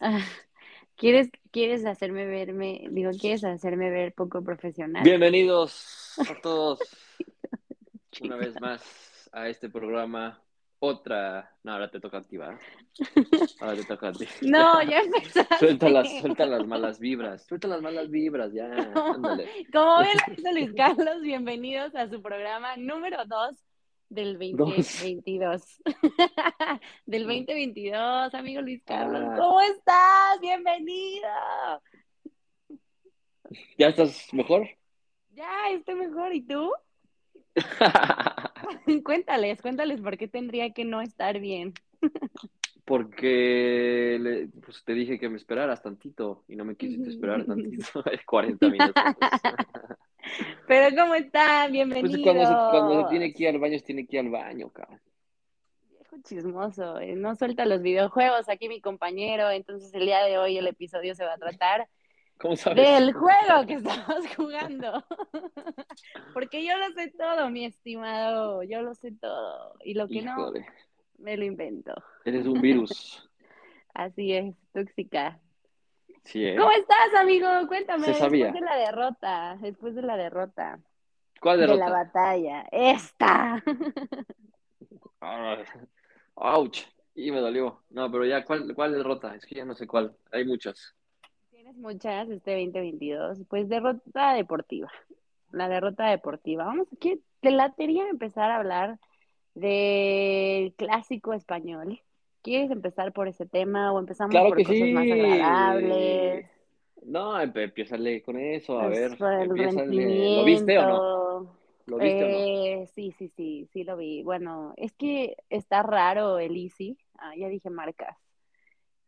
¿Quieres, ¿Quieres hacerme verme, digo, quieres hacerme ver poco profesional? Bienvenidos a todos una vez más a este programa. Otra. No, ahora te toca a ti, ¿va? Ahora te toca a ti. No, ya empezaste. Suelta las, suelta las malas vibras. Suelta las malas vibras, ya. Ándale. Como ven, lo hizo Luis Carlos, bienvenidos a su programa número 2 del 2022. del 2022, amigo Luis Carlos. Ah. ¿Cómo estás? Bienvenido. ¿Ya estás mejor? Ya, estoy mejor. ¿Y tú? cuéntales, cuéntales por qué tendría que no estar bien. Porque le- pues te dije que me esperaras tantito y no me quisiste esperar tantito. 40 minutos. Pero ¿cómo están? Bienvenidos. Pues cuando se, cuando se tiene que ir al baño, se tiene que ir al baño, cabrón. Viejo chismoso, eh, no suelta los videojuegos, aquí mi compañero, entonces el día de hoy el episodio se va a tratar ¿Cómo sabes? del juego que estamos jugando. Porque yo lo sé todo, mi estimado, yo lo sé todo. Y lo que no, me lo invento. eres un virus. Así es, tóxica. Sí, ¿eh? ¿Cómo estás, amigo? Cuéntame, Se sabía. después de la derrota, después de la derrota, ¿Cuál de la derrota? batalla. Esta. Ah, Ouch. Y me dolió. No, pero ya, ¿cuál, cuál derrota? Es que ya no sé cuál. Hay muchas. Tienes muchas este 2022. Pues derrota deportiva. La derrota deportiva. Vamos, ¿qué te latería empezar a hablar del clásico español? ¿Quieres empezar por ese tema o empezamos Claro por que cosas sí. más agradables? No, empiézale con eso, a Pues, ver. ¿Lo viste o no? ¿Lo viste o no? Eh, sí, sí, sí, sí lo vi. Bueno, es que está raro el Easy. Ah, ya dije marcas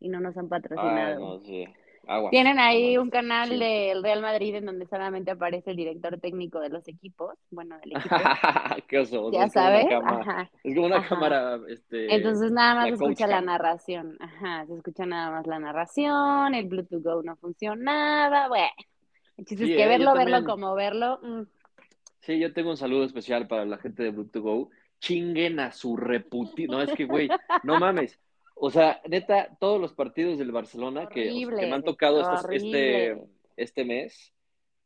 y no nos han Ah, patrocinado. no. Tienen ahí un canal Sí. del Real Madrid en donde solamente aparece el director técnico de los equipos, bueno, del equipo, Qué oso. ya es como sabes. Ajá. Es como una Ajá. cámara, este. Entonces nada más se escucha la narración, ajá, se escucha nada más la narración, el Bluetooth Go no funcionaba, bueno, chiste Sí, es que eh, verlo, verlo también. como verlo, mm, Sí, yo tengo un saludo especial para la gente de Blue to Go. Chinguen a su reputi. No, es que, güey, no mames. O sea, neta, todos los partidos del Barcelona que, que me han tocado estos- este, este mes,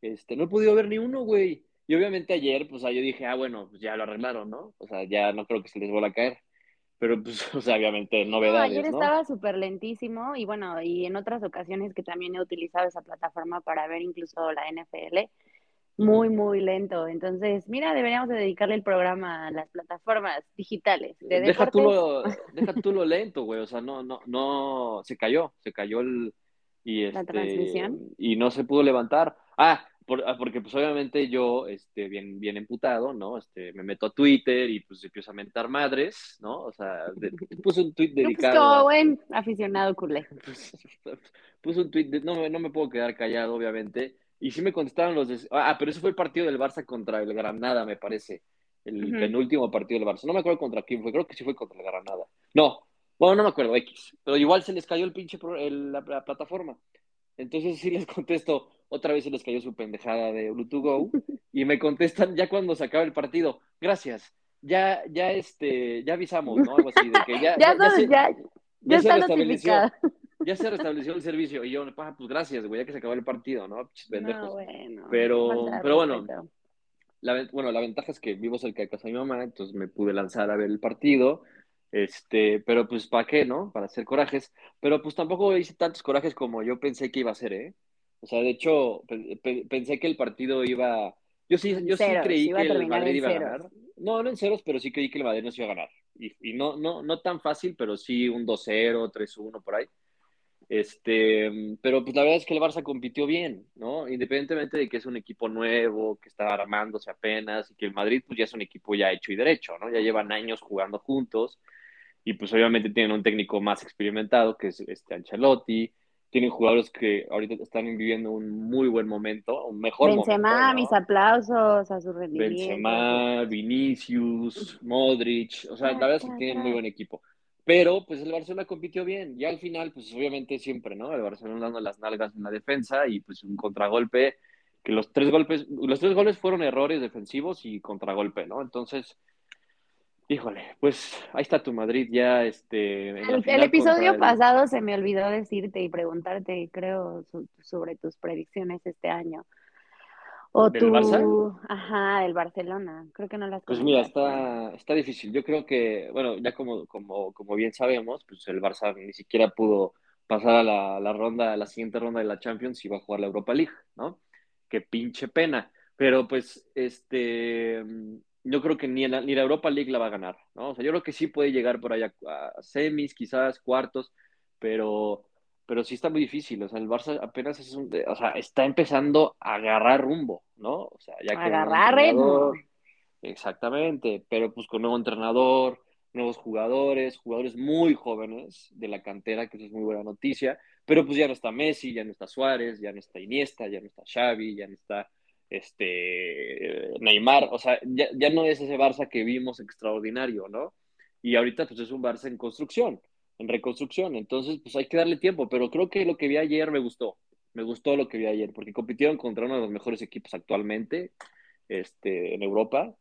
este, no he podido ver ni uno, güey. Y obviamente ayer, pues, yo dije, ah, bueno, pues ya lo arreglaron, ¿no? O sea, ya no creo que se les vuelva a caer. Pero, pues, o sea, obviamente, No, novedades, ayer ¿no? estaba súper lentísimo y bueno, y en otras ocasiones que también he utilizado esa plataforma para ver incluso la NFL, muy, muy lento. Entonces, mira, deberíamos de dedicarle el programa a las plataformas digitales de Deja tú, lo, deja tú lo lento, güey. O sea, no, no, no, se cayó, se cayó el, y ¿La este, transmisión? y no se pudo levantar. Ah, por- ah, porque pues obviamente yo, este, bien, bien emputado, ¿no? Este, me meto a Twitter y pues empiezo a mentar madres, ¿no? O sea, de- puse un tweet No, pues dedicado como buen aficionado culé. pues, puse un tweet, de- no, me- no me puedo quedar callado, obviamente. Y sí me contestaron los de, ah, pero eso fue el partido del Barça contra el Granada, me parece. El penúltimo partido del Barça. No me acuerdo contra quién fue, creo que sí fue contra el Granada. No, bueno, no me acuerdo, X. Pero igual se les cayó el pinche pro- el- la, la plataforma. Entonces sí les contesto, otra vez se les cayó su pendejada de Bluetooth Go. Y me contestan ya cuando se acaba el partido, gracias. Ya, ya, este, ya avisamos, ¿no? Algo así, de que ya, Ya, ya, ya ya, ya ya se notificado. Ya se restableció el servicio. Y yo, "Pa, pues gracias, güey, ya que se acabó el partido, ¿no? Pendejos. No, bueno. Pero- pero bueno. La, bueno, la ventaja es que vivo cerca de casa de mi mamá, entonces me pude lanzar a ver el partido. Este, pero pues, ¿para qué, no? Para hacer corajes. Pero pues tampoco hice tantos corajes como yo pensé que iba a hacer, ¿eh? O sea, de hecho, pe- pe- pensé que el partido iba. Yo sí, yo sí creí que el Madrid iba a ganar. No, no en ceros, pero sí creí que el Madrid no se iba a ganar. Y, y no, no, no tan fácil, pero sí un 2-0, 3-1 por ahí. Este, pero pues la verdad es que el Barça compitió bien, ¿no? Independientemente de que es un equipo nuevo, que está armándose apenas, y que el Madrid pues ya es un equipo ya hecho y derecho, ¿no? Ya llevan años jugando juntos, y pues obviamente tienen un técnico más experimentado, que es este Ancelotti, tienen jugadores que ahorita están viviendo un muy buen momento, un mejor Benzema, momento, ¿no? mis aplausos a su rendimiento. Benzema, Vinicius, Modric, o sea, la verdad es que tienen muy buen equipo. Pero pues el Barcelona compitió bien. Y al final, pues obviamente siempre, ¿no? El Barcelona dando las nalgas en la defensa y pues un contragolpe, que los tres golpes, los tres goles fueron errores defensivos y contragolpe, ¿no? Entonces, Híjole, pues ahí está tu Madrid ya, este. El, episodio el- pasado se me olvidó decirte y preguntarte, creo, su- sobre tus predicciones este año. O ¿Del tu, Barça? ajá, del Barcelona. Creo que no las Pues mira, está, está difícil. Yo creo que, bueno, ya como, como, como bien sabemos, pues el Barça ni siquiera pudo pasar a la, la ronda, a la siguiente ronda de la Champions y va a jugar la Europa League, ¿no? Qué pinche pena. Pero pues, este, yo creo que ni la, ni la Europa League la va a ganar, ¿no? O sea, yo creo que sí puede llegar por allá a semis, quizás cuartos, pero, pero sí está muy difícil. O sea, el Barça apenas es un, o sea, está empezando a agarrar rumbo, ¿no? O sea, ya un Agarrar entrenador, Exactamente, pero pues con nuevo entrenador, nuevos jugadores, jugadores muy jóvenes de la cantera, que eso es muy buena noticia, pero pues ya no está Messi, ya no está Suárez, ya no está Iniesta, ya no está Xavi, ya no está este Neymar, o sea, ya, ya no es ese Barça que vimos extraordinario, ¿no? Y ahorita pues es un Barça en construcción, en reconstrucción, entonces pues hay que darle tiempo, pero creo que lo que vi ayer me gustó, me gustó lo que vi ayer, porque compitieron contra uno de los mejores equipos actualmente este, en Europa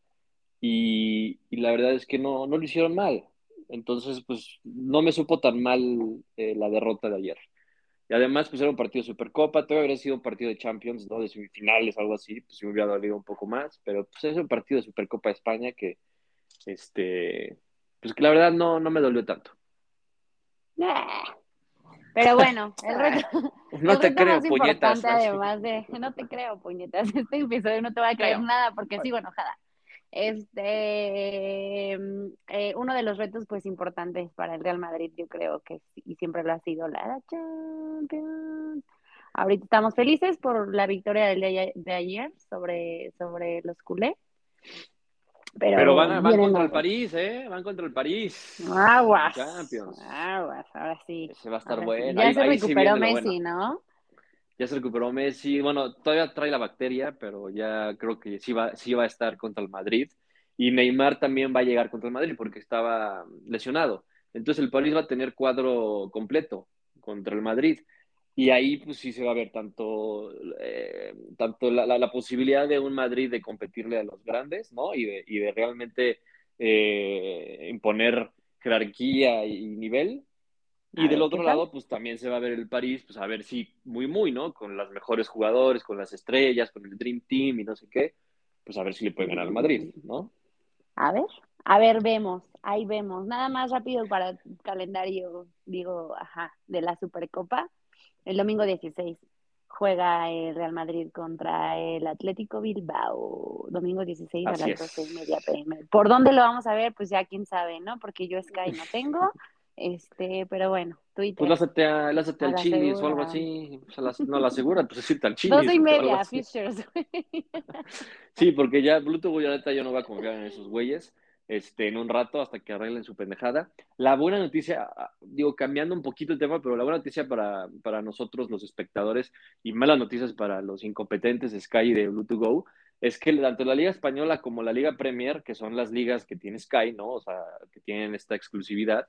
y, y la verdad es que no, no lo hicieron mal. Entonces, pues no me supo tan mal eh, la derrota de ayer. Y además, pues era un partido de Supercopa, todavía habría sido un partido de Champions, ¿no? De semifinales, algo así, pues me hubiera dolido un poco más, pero pues es un partido de Supercopa de España que, este, pues que la verdad no, no me dolió tanto. Pero bueno, el reto, No el te reto creo, más puñetas. importante, además de, no te creo, puñetas, este episodio no te va a creer Creo. nada porque sigo enojada. Este, eh, uno de los retos pues importantes para el Real Madrid, yo creo que y siempre lo ha sido la Champions. Ahorita estamos felices por la victoria del día de ayer sobre, sobre los culés. Pero, Pero van, van contra el. París, ¿eh? Van contra el París. Aguas. Champions. Aguas, ahora sí. Ese va a estar sí. bueno. Ya Ahí- se ahí recuperó Messi, bueno. ¿no? Ya se recuperó Messi. Bueno, todavía trae la bacteria, pero ya creo que sí va, sí va a estar contra el Madrid. Y Neymar también va a llegar contra el Madrid porque estaba lesionado. Entonces el París va a tener cuadro completo contra el Madrid. Y ahí pues sí se va a ver tanto, eh, tanto la, la- la posibilidad de un Madrid de competirle a los grandes, ¿no? Y de, y de realmente eh, imponer jerarquía y nivel. A Y del ver, otro lado, pues también se va a ver el París, pues a ver si muy, muy, ¿no? Con los mejores jugadores, con las estrellas, con el Dream Team y no sé qué, pues a ver si le puede ganar al Madrid, ¿no? A ver, a ver, vemos, ahí vemos. Nada más rápido para el calendario, digo, ajá, de la Supercopa. El domingo 16 juega el Real Madrid contra el Atlético Bilbao. Domingo 16 Así a las es. 12 y media pm. ¿Por dónde lo vamos a ver? Pues ya quién sabe, ¿no? Porque yo Sky no tengo. Este, pero bueno, Twitter. Pues lázate, a, lázate A al Chilis o algo así. Las- no, la segura, pues decirte al Chilis. 12 y media. Fishers. Sí, porque ya Bluetooth, ya neta, yo no voy a confiar en esos güeyes este, en un rato hasta que arreglen su pendejada. La buena noticia, ah, digo, cambiando un poquito el tema, pero la buena noticia para, para nosotros, los espectadores, y malas noticias para los incompetentes de Sky de Bluetooth Go, es que tanto la Liga Española como la Liga Premier, que son las ligas que tiene Sky, ¿no? O sea, que tienen esta exclusividad,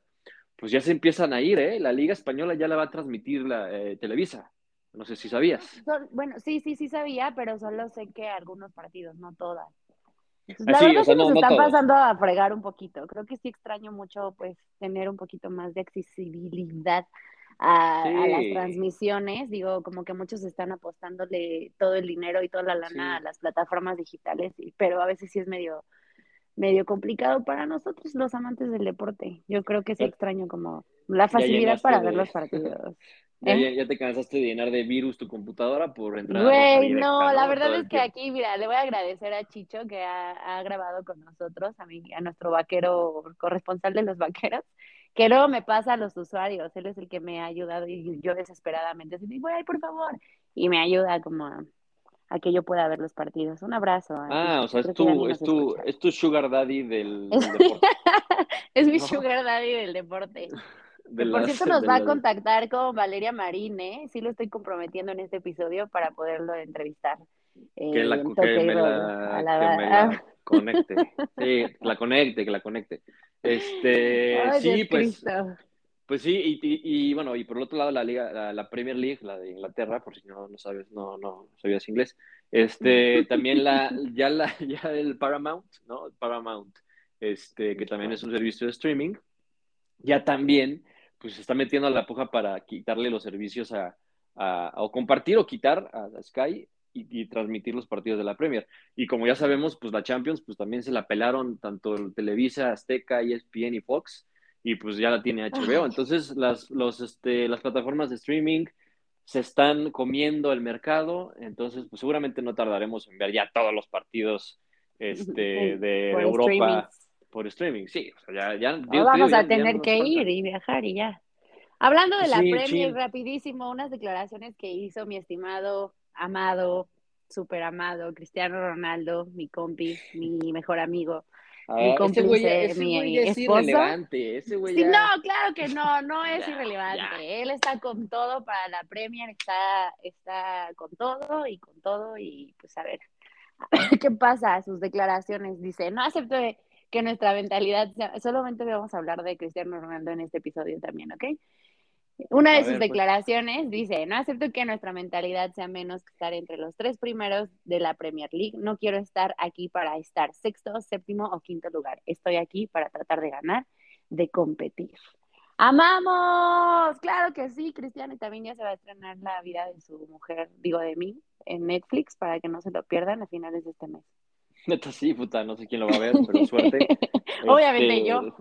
pues ya se empiezan a ir, ¿eh? La Liga Española ya la va a transmitir la eh, Televisa. No sé si sabías. Bueno, sí, sí, sí sabía, pero solo sé que algunos partidos, no todas. La verdad o sea, nos no- están pasando a fregar un poquito. Creo que sí extraño mucho, pues, tener un poquito más de accesibilidad a, a las transmisiones. Digo, como que muchos están apostándole todo el dinero y toda la lana Sí. a las plataformas digitales, pero a veces sí es medio medio complicado para nosotros los amantes del deporte. Yo creo que Ya- extraño como la facilidad para de- ver los partidos. Ya, ¿Eh? ya, ya te cansaste de llenar de virus tu computadora por entrar Güey, directa, no, la verdad es que aquí, mira, le voy a agradecer a Chicho que ha, ha grabado con nosotros, a mí, a nuestro vaquero corresponsal de los vaqueros, que luego me pasa a los usuarios, él es el que me ha ayudado y yo desesperadamente así, ay, por favor, y me ayuda como a, a que yo pueda ver los partidos. Un abrazo. Ah, o sea, es tu, es tu, es tu sugar daddy del, deporte. Es mi No. sugar daddy del deporte. de por las- cierto, nos va a contactar con Valeria Marín, ¿eh? Sí lo estoy comprometiendo en este episodio para poderlo entrevistar. eh, que, la, en que Toque y me Roll, la, a la- que me la conecte. Sí, que la conecte, que la conecte. Este, Ay, sí, Dios pues, Cristo. Pues sí, y, y, y, bueno, y por el otro lado la liga, la, la Premier League, la de Inglaterra, por si no, no sabes, no, no sabías inglés, este, también la, ya la, ya el Paramount, ¿no? Paramount, este, que también es un servicio de streaming, ya también pues se está metiendo a la puja para quitarle los servicios a, o compartir o quitar a, Sky y, transmitir los partidos de la Premier. Y como ya sabemos, pues la Champions, pues también se la pelaron tanto Televisa, Azteca, ESPN y Fox, y pues ya la tiene HBO. Entonces las, los, este, las plataformas de streaming se están comiendo el mercado, entonces pues seguramente no tardaremos en ver ya todos los partidos este, de, Europa por streaming, sí. O sea, ya, ya vamos a tener que ir y viajar y ya. Hablando de la Premier, rapidísimo, unas declaraciones que hizo mi estimado, amado, súper amado Cristiano Ronaldo, mi compi, mi mejor amigo. Mi cómplice, ese mi es irrelevante, ese güey sí, No, claro que no, no es irrelevante. Él está con todo para la Premier, está, está con todo y con todo y pues a ver, qué pasa, sus declaraciones. Dice, no acepto que nuestra mentalidad, solamente vamos a hablar de Cristiano Ronaldo en este episodio también, ¿ok? Una de sus pues. declaraciones dice, no acepto que nuestra mentalidad sea menos que estar entre los tres primeros de la Premier League. No quiero estar aquí para estar sexto, séptimo o quinto lugar. Estoy aquí para tratar de ganar, de competir. ¡Amamos! Claro que sí, Cristiano. Y también ya se va a estrenar la vida de su mujer, digo de mí, en Netflix para que no se lo pierdan a finales de este mes. Neta, sí, puta, no sé quién lo va a ver, pero suerte. Obviamente este, yo.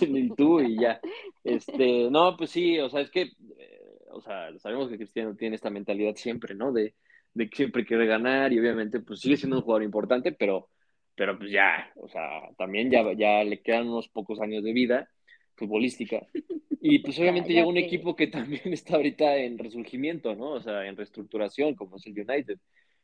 y tú y ya. Este, no, pues sí, o sea, es que, eh, o sea, sabemos que Cristiano tiene esta mentalidad siempre, ¿no? De, de que siempre quiere ganar y obviamente, pues sigue siendo un jugador importante, pero, pero pues ya, o sea, también ya, ya le quedan unos pocos años de vida futbolística. Y pues obviamente llega un equipo que también está ahorita en resurgimiento, ¿no? O sea, en reestructuración, como es el United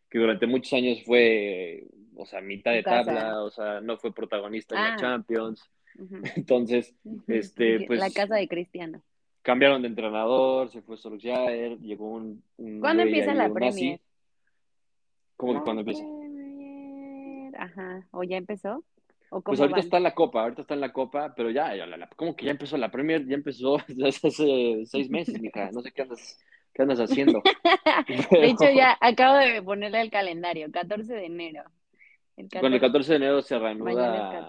que durante muchos años fue, o sea, mitad de tabla, o sea, no fue protagonista en la ah. Champions. Entonces, este, pues... La casa de Cristiano. Cambiaron de entrenador, se fue Solskjaer, llegó un... ¿Cuándo empieza la Premier? ¿Cómo que cuándo empieza? Ajá, ¿o ya empezó? ¿O pues ahorita está en la Copa, ahorita está en la Copa, pero ya, ya ¿cómo que ya empezó la Premier? Ya empezó hace seis meses, mija, no sé qué andas ¿Qué andas haciendo? de hecho, ya acabo de ponerle el calendario, 14 de enero. El Bueno, el 14 de enero se reanuda.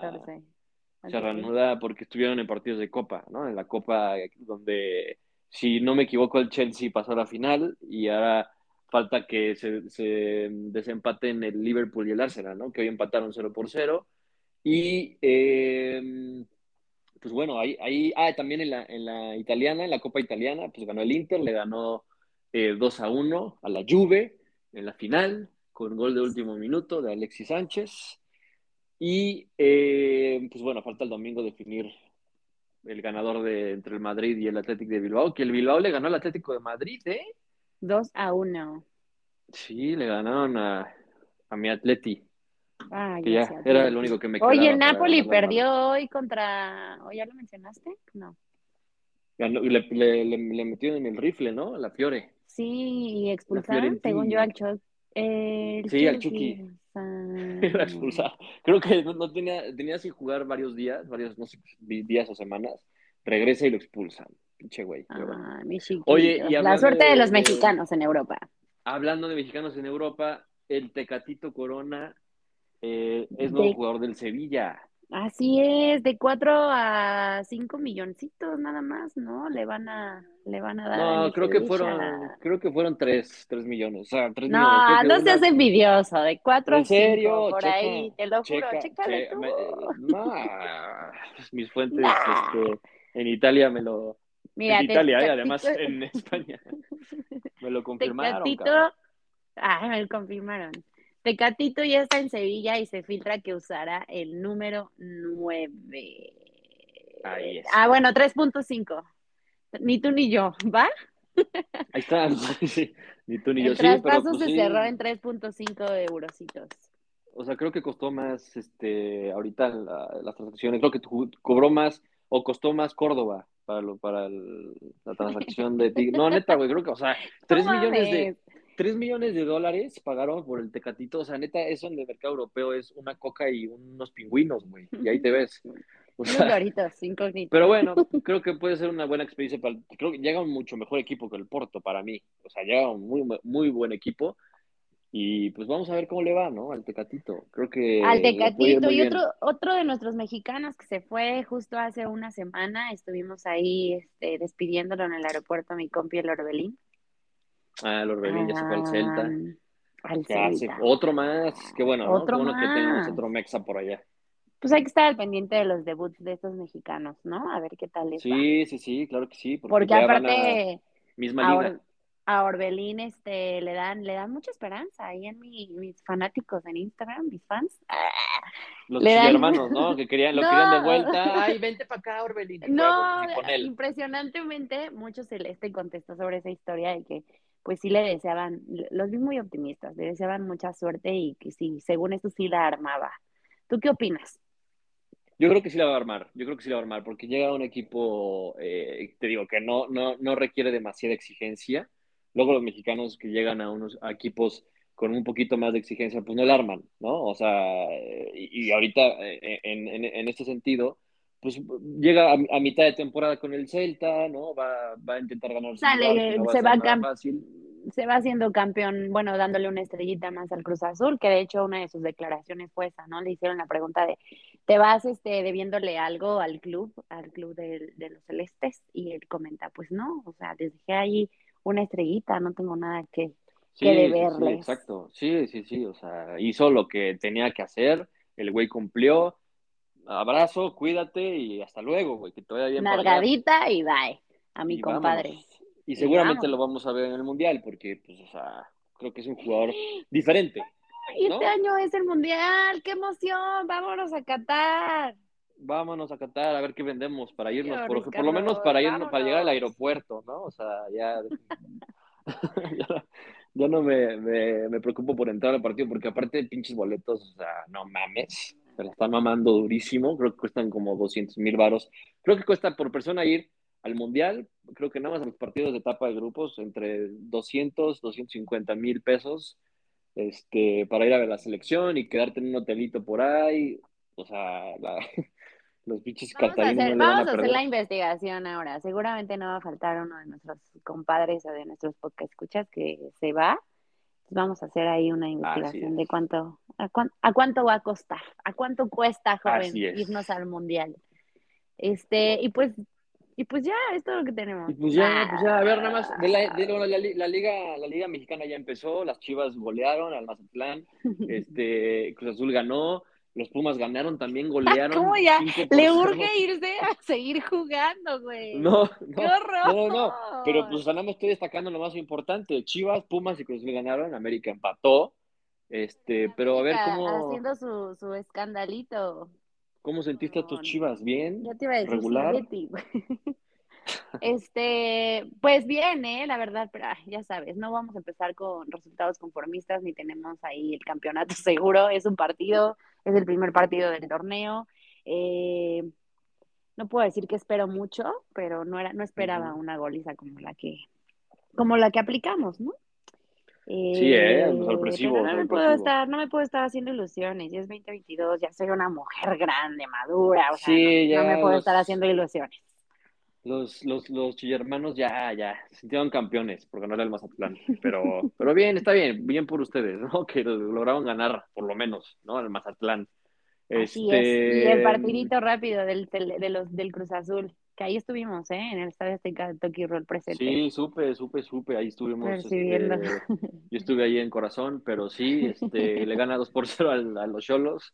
Se reanuda porque estuvieron en partidos de Copa, ¿no? En la Copa donde, si no me equivoco, el Chelsea pasó a la final y ahora falta que se, se desempaten el Liverpool y el Arsenal, ¿no? Que hoy empataron 0 por 0. Y eh, pues bueno, ahí, ahí ah, también en la, en la italiana, en la Copa Italiana, pues ganó el Inter, le ganó 2 eh, a 1 a la Juve en la final, con gol de último minuto de Alexis Sánchez. Y eh, pues bueno, falta el domingo definir el ganador de entre el Madrid y el Atlético de Bilbao, que el Bilbao le ganó al Atlético de Madrid, ¿eh? 2 a 1. Sí, le ganaron a, a mi Atleti. Ah, que ya era el único que me quedaba. Oye, Napoli perdió hoy contra. ¿O ya lo mencionaste? No. le, le, le, metió en el rifle, ¿no? La Fiore. Sí, y expulsaron, según yo, al Chucky. sí, al Chucky. Era expulsado. Creo que no, tenía, tenía sin jugar varios días, varios, no sé, días o semanas. Regresa y lo expulsan. Pinche güey. Ah, Oye, y la suerte de, los mexicanos en Europa. Hablando de mexicanos en Europa, el Tecatito Corona eh, es nuevo jugador del Sevilla. Así es, de 4 a 5 milloncitos nada más, ¿no? Le van a, le van a dar. No, creo que fueron, creo que fueron 3, 3 millones. O sea, 3 no, millones. no seas envidioso, de 4 a 5, por ahí, te lo juro, chécale tú. no, mis fuentes este, en Italia me lo. Mira, en Italia, y además en España. Me lo confirmaron. Tecatito, ah, me lo confirmaron. Tecatito ya está en Sevilla y se filtra que usará el número 9. Ahí es. Ah, bueno, 3.5. Ni tú ni yo, ¿va? Ahí está, ni tú ni yo. El traspaso pues se cerró en 3.5 eurocitos. O sea, creo que costó más, este, ahorita las transacciones, creo que cobró más o costó más Córdoba para, lo, para la transacción de No, neta, güey, creo que, o sea, 3 millones de 3 millones de dólares pagaron por el Tecatito. O sea, neta, eso en el mercado europeo es una coca y unos pingüinos, güey. Y ahí te ves. O sea, Pero bueno, creo que puede ser una buena experiencia. Para, creo que llega un mucho mejor equipo que el Porto para mí. O sea, llega un muy, muy buen equipo. Y pues vamos a ver cómo le va, ¿no? Al Tecatito. Creo que. Al Tecatito y otro, otro de nuestros mexicanos que se fue justo hace una semana, estuvimos ahí este, despidiéndolo en el aeropuerto, mi compi el Orbelín. Ah, el Orbelín ya se fue al Celta. Al Celta. otro más, qué bueno, ¿no? Otro qué bueno más. que tenemos otro Mexa por allá. Pues hay que estar al pendiente de los debuts de estos mexicanos, ¿no? A ver qué tal les va. Sí, sí, sí, claro que sí. Porque, ya van aparte, a misma. Or- a Orbelín este, le, dan, le dan mucha esperanza ahí en mi, mis fanáticos en Instagram, mis fans. Ah, Los dan- hermanos, ¿no? Que querían, lo No. querían de vuelta. Ay, vente para acá, Orbelín. No, juego, sí, con él. impresionantemente, mucho Celeste contestó sobre esa historia y que pues sí le deseaban, los vi muy optimistas, le deseaban mucha suerte y que sí, según esto sí la armaba. ¿Tú qué opinas? Yo creo que sí la va a armar, yo creo que sí la va a armar, porque llega un equipo, eh, te digo, que no, no, no requiere demasiada exigencia. Luego los mexicanos que llegan a unos equipos con un poquito más de exigencia, pues no la arman, ¿no? O sea, eh, y, ahorita eh, en, en este sentido, pues llega a, a, mitad de temporada con el Celta, ¿no? Va, va a intentar ganar. Sale, no va se, va se va haciendo campeón, bueno, dándole una estrellita más al Cruz Azul, que de hecho una de sus declaraciones fue esa, ¿no? Le hicieron la pregunta de, ¿te vas este, debiéndole algo al club, al club de, de los celestes? Y él comenta, pues no, o sea, les dejé ahí una estrellita, no tengo nada que, Sí, que sí, sí, deberles. exacto. Sí, sí, sí. O sea, hizo lo que tenía que hacer. El güey cumplió. Abrazo, cuídate y hasta luego, güey. Que allá. Nalgadita y bye, a mi Y compadre. vámonos. Y seguramente lo vamos a ver en el Mundial, porque, pues, o sea, creo que es un jugador diferente. Y este año es el mundial, qué emoción, vámonos a Qatar. Vámonos a Qatar a ver qué vendemos para irnos, por, Ricardo, por lo menos para irnos, para llegar al aeropuerto, ¿no? O sea, ya, ya, ya no me, me, me preocupo por entrar al partido, porque aparte pinches boletos, o sea, no mames, se la están mamando durísimo, creo que cuestan como 200 mil varos. Creo que cuesta por persona ir al Mundial, creo que nada más a los partidos de etapa de grupos, entre 200, 250 mil pesos, este, para ir a ver la selección y quedarte en un hotelito por ahí, o sea, la- los pinches Vamos a hacer, no vamos a a hacer la investigación ahora. Seguramente no va a faltar uno de nuestros compadres o de nuestros podcast escuchas que se va. Vamos a hacer ahí una investigación es. de cuánto a, cuán- a cuánto va a costar, a cuánto cuesta, joven, irnos al mundial. Este, y pues, y pues ya, es todo lo que tenemos. Y pues ya, Ah, pues ya, a ver, nada más, de la, de la, la, la liga, la liga mexicana ya empezó, las Chivas golearon al Mazatlán, este, Cruz Azul ganó, los Pumas ganaron también, golearon. ¿Cómo ya? 5 por Le 0. urge irse a seguir jugando, güey. No, ¡Qué no, horror! no, no, pero pues nada más estoy destacando lo más importante, Chivas, Pumas y Cruz Azul ganaron, América empató, este, pero a ver cómo, Haciendo su, su escandalito. cómo sentiste a tus Chivas, ¿bien? Ya te iba a decir regular. Güey. Este, pues bien, ¿eh? La verdad, pero ay, ya sabes, no vamos a empezar con resultados conformistas ni tenemos ahí el campeonato seguro. Es un partido, es el primer partido del torneo. Eh, no puedo decir que espero mucho, pero no era, no esperaba una goliza como la que, como la que aplicamos, ¿no? Sí, eh, sorpresivo, pero no me puedo sorpresivo. estar, no me puedo estar haciendo ilusiones. Ya es 2022, ya soy una mujer grande, madura, o sea, Sí, no, no ya me puedo los- estar haciendo ilusiones. Los, los, los chillermanos ya, ya, se sintieron campeones por ganar al Mazatlán. Pero, pero bien, está bien, bien por ustedes, ¿no? Que lo- lograron ganar, por lo menos, ¿no? Al Mazatlán. Así Este, es. Y el partidito rápido del, del, de los, del Cruz Azul, que ahí estuvimos, ¿eh? En el Estadio Azteca de Toki Roll presente. Sí, supe, supe, supe, ahí estuvimos. Este, yo estuve ahí en corazón, pero sí, este, le gana 2 por 0 al- a, los Cholos.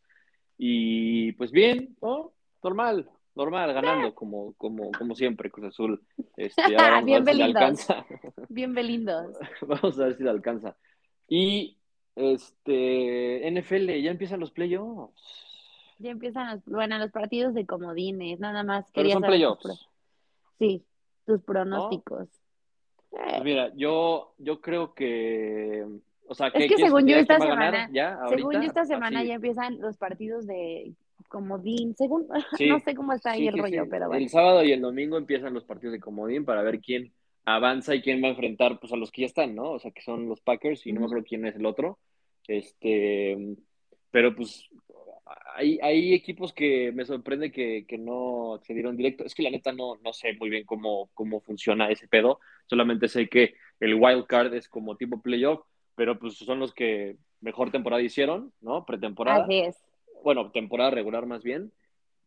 Y pues bien, ¿no? Normal, normal, ganando, como, como, como siempre, Cruz Azul. Este, ahora vamos Bien a ver si le alcanza. Bien belindos. Vamos a ver si le alcanza. Y este NFL, ya empiezan los playoffs. Ya empiezan los, bueno, los partidos de comodines, nada más. Pero quería son tus playoffs. pro- Sí, tus pronósticos. Pues mira, yo, yo creo que, o sea, Es ¿qué que según yo esta semana- ya ahorita? Según yo esta semana Así. ya empiezan los partidos de comodín, según, Sí, no sé cómo está ahí sí, el sí, rollo, pero bueno. El sábado y el domingo empiezan los partidos de comodín para ver quién avanza y quién va a enfrentar pues a los que ya están, ¿no? O sea, que son los Packers y no me acuerdo quién es el otro. Este, pero pues hay, hay equipos que me sorprende que, que no accedieron directo. Es que la neta no, no sé muy bien cómo, cómo funciona ese pedo. Solamente sé que el wild card es como tipo playoff. pero pues son los que mejor temporada hicieron, ¿no? Pretemporada. Así es. Bueno, temporada regular más bien.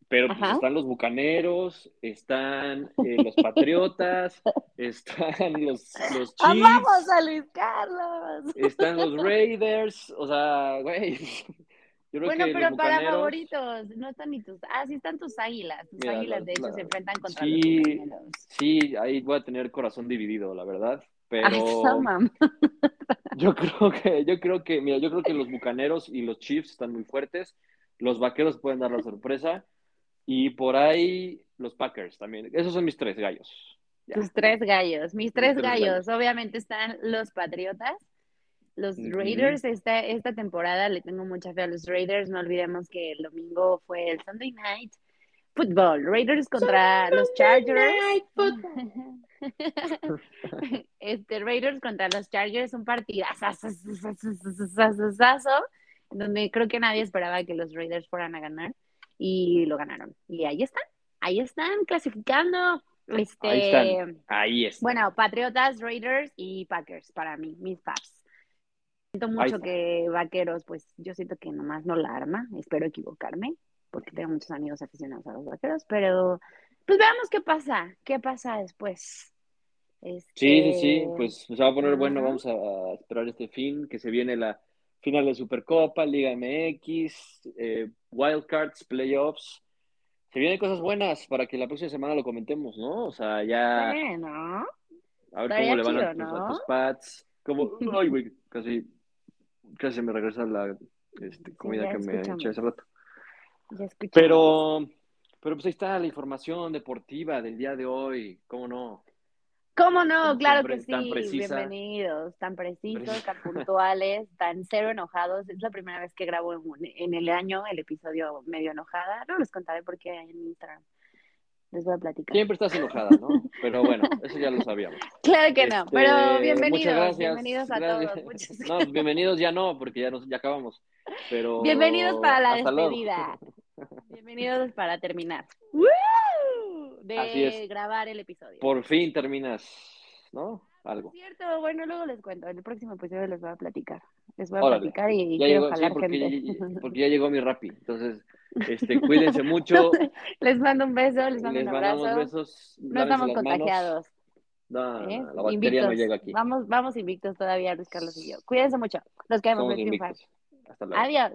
Pero pues están los Bucaneros, están eh, los Patriotas, están los, los Chiefs, ¡Amamos a Luis Carlos! están los Raiders, o sea, güey. Yo creo Bueno, que pero para Bucaneros- favoritos, no están ni tus. Ah, sí están tus águilas. Tus Mira, águilas, la- de hecho, la- se enfrentan contra sí, los bucaneros. Sí, ahí voy a tener corazón dividido, la verdad. Pero yo creo que, yo creo que, mira, yo creo que los Bucaneros y los Chiefs están muy fuertes. Los Vaqueros pueden dar la sorpresa. Y por ahí los Packers también. Esos son mis tres gallos. Ya. Tus tres gallos. Mis tres, tres gallos. gallos. Obviamente están los Patriotas. Los. Raiders, esta, esta temporada le tengo mucha fe a los Raiders. No olvidemos que el domingo fue el Sunday Night Football. Raiders contra los Chargers. este, Raiders contra los Chargers, un partidazo, donde creo que nadie esperaba que los Raiders fueran a ganar y lo ganaron. Y ahí están, ahí están clasificando. Este, Ahí están. Ahí bueno, Patriotas, Raiders y Packers para mí, mis paps. Siento mucho que Vaqueros, pues yo siento que nomás no la arma, espero equivocarme, porque tengo muchos amigos aficionados a los Vaqueros, pero pues veamos qué pasa, qué pasa después. Sí, sí, sí, Este, pues se va a poner bueno, vamos a esperar este fin, que se viene la final de Supercopa, Liga MX, eh, Wildcards, Playoffs. Se vienen cosas buenas para que la próxima semana lo comentemos, ¿no? O sea, ya Sí, ¿no? a ver estaría cómo le van a chido, tus, a ¿no? tus Pats. Como, ay, güey, casi, casi me regresa la este, comida que me escuchamos. eché hace rato. Ya escuchamos. Pero, pero pues ahí está la información deportiva del día de hoy, ¿cómo no? ¿Cómo no? Claro que sí. precisa. Bienvenidos, tan precisos, Pre- tan puntuales, tan cero enojados. Es la primera vez que grabo en, en el año el episodio medio enojada. No les contaré por qué en Instagram. Les voy a platicar. Siempre estás enojada, ¿no? Pero bueno, eso ya lo sabíamos. Claro que no, Este, pero bienvenidos. muchas gracias. Bienvenidos a Gracias. todos. Muchas No, bienvenidos ya no, porque ya, nos, ya acabamos. Pero Bienvenidos para la luego. despedida. Bienvenidos para terminar. ¡Woo! De Así es. grabar el episodio. Por fin terminas, ¿no? Algo. Cierto, bueno, luego les cuento. En el próximo episodio les voy a platicar. Les voy a Órale. platicar y Ya quiero llegó, sí, jalar porque, gente. ya- porque ya llegó mi Rappi. Entonces, este, cuídense mucho. Les mando un beso, les mando Les un mandamos abrazo. besos. No estamos contagiados. No, ¿eh? la bacteria no llega aquí. Vamos, vamos invictos todavía, Luis Carlos y yo. Cuídense mucho. Los queremos Somos ver triunfar. invictos. Hasta luego. Adiós.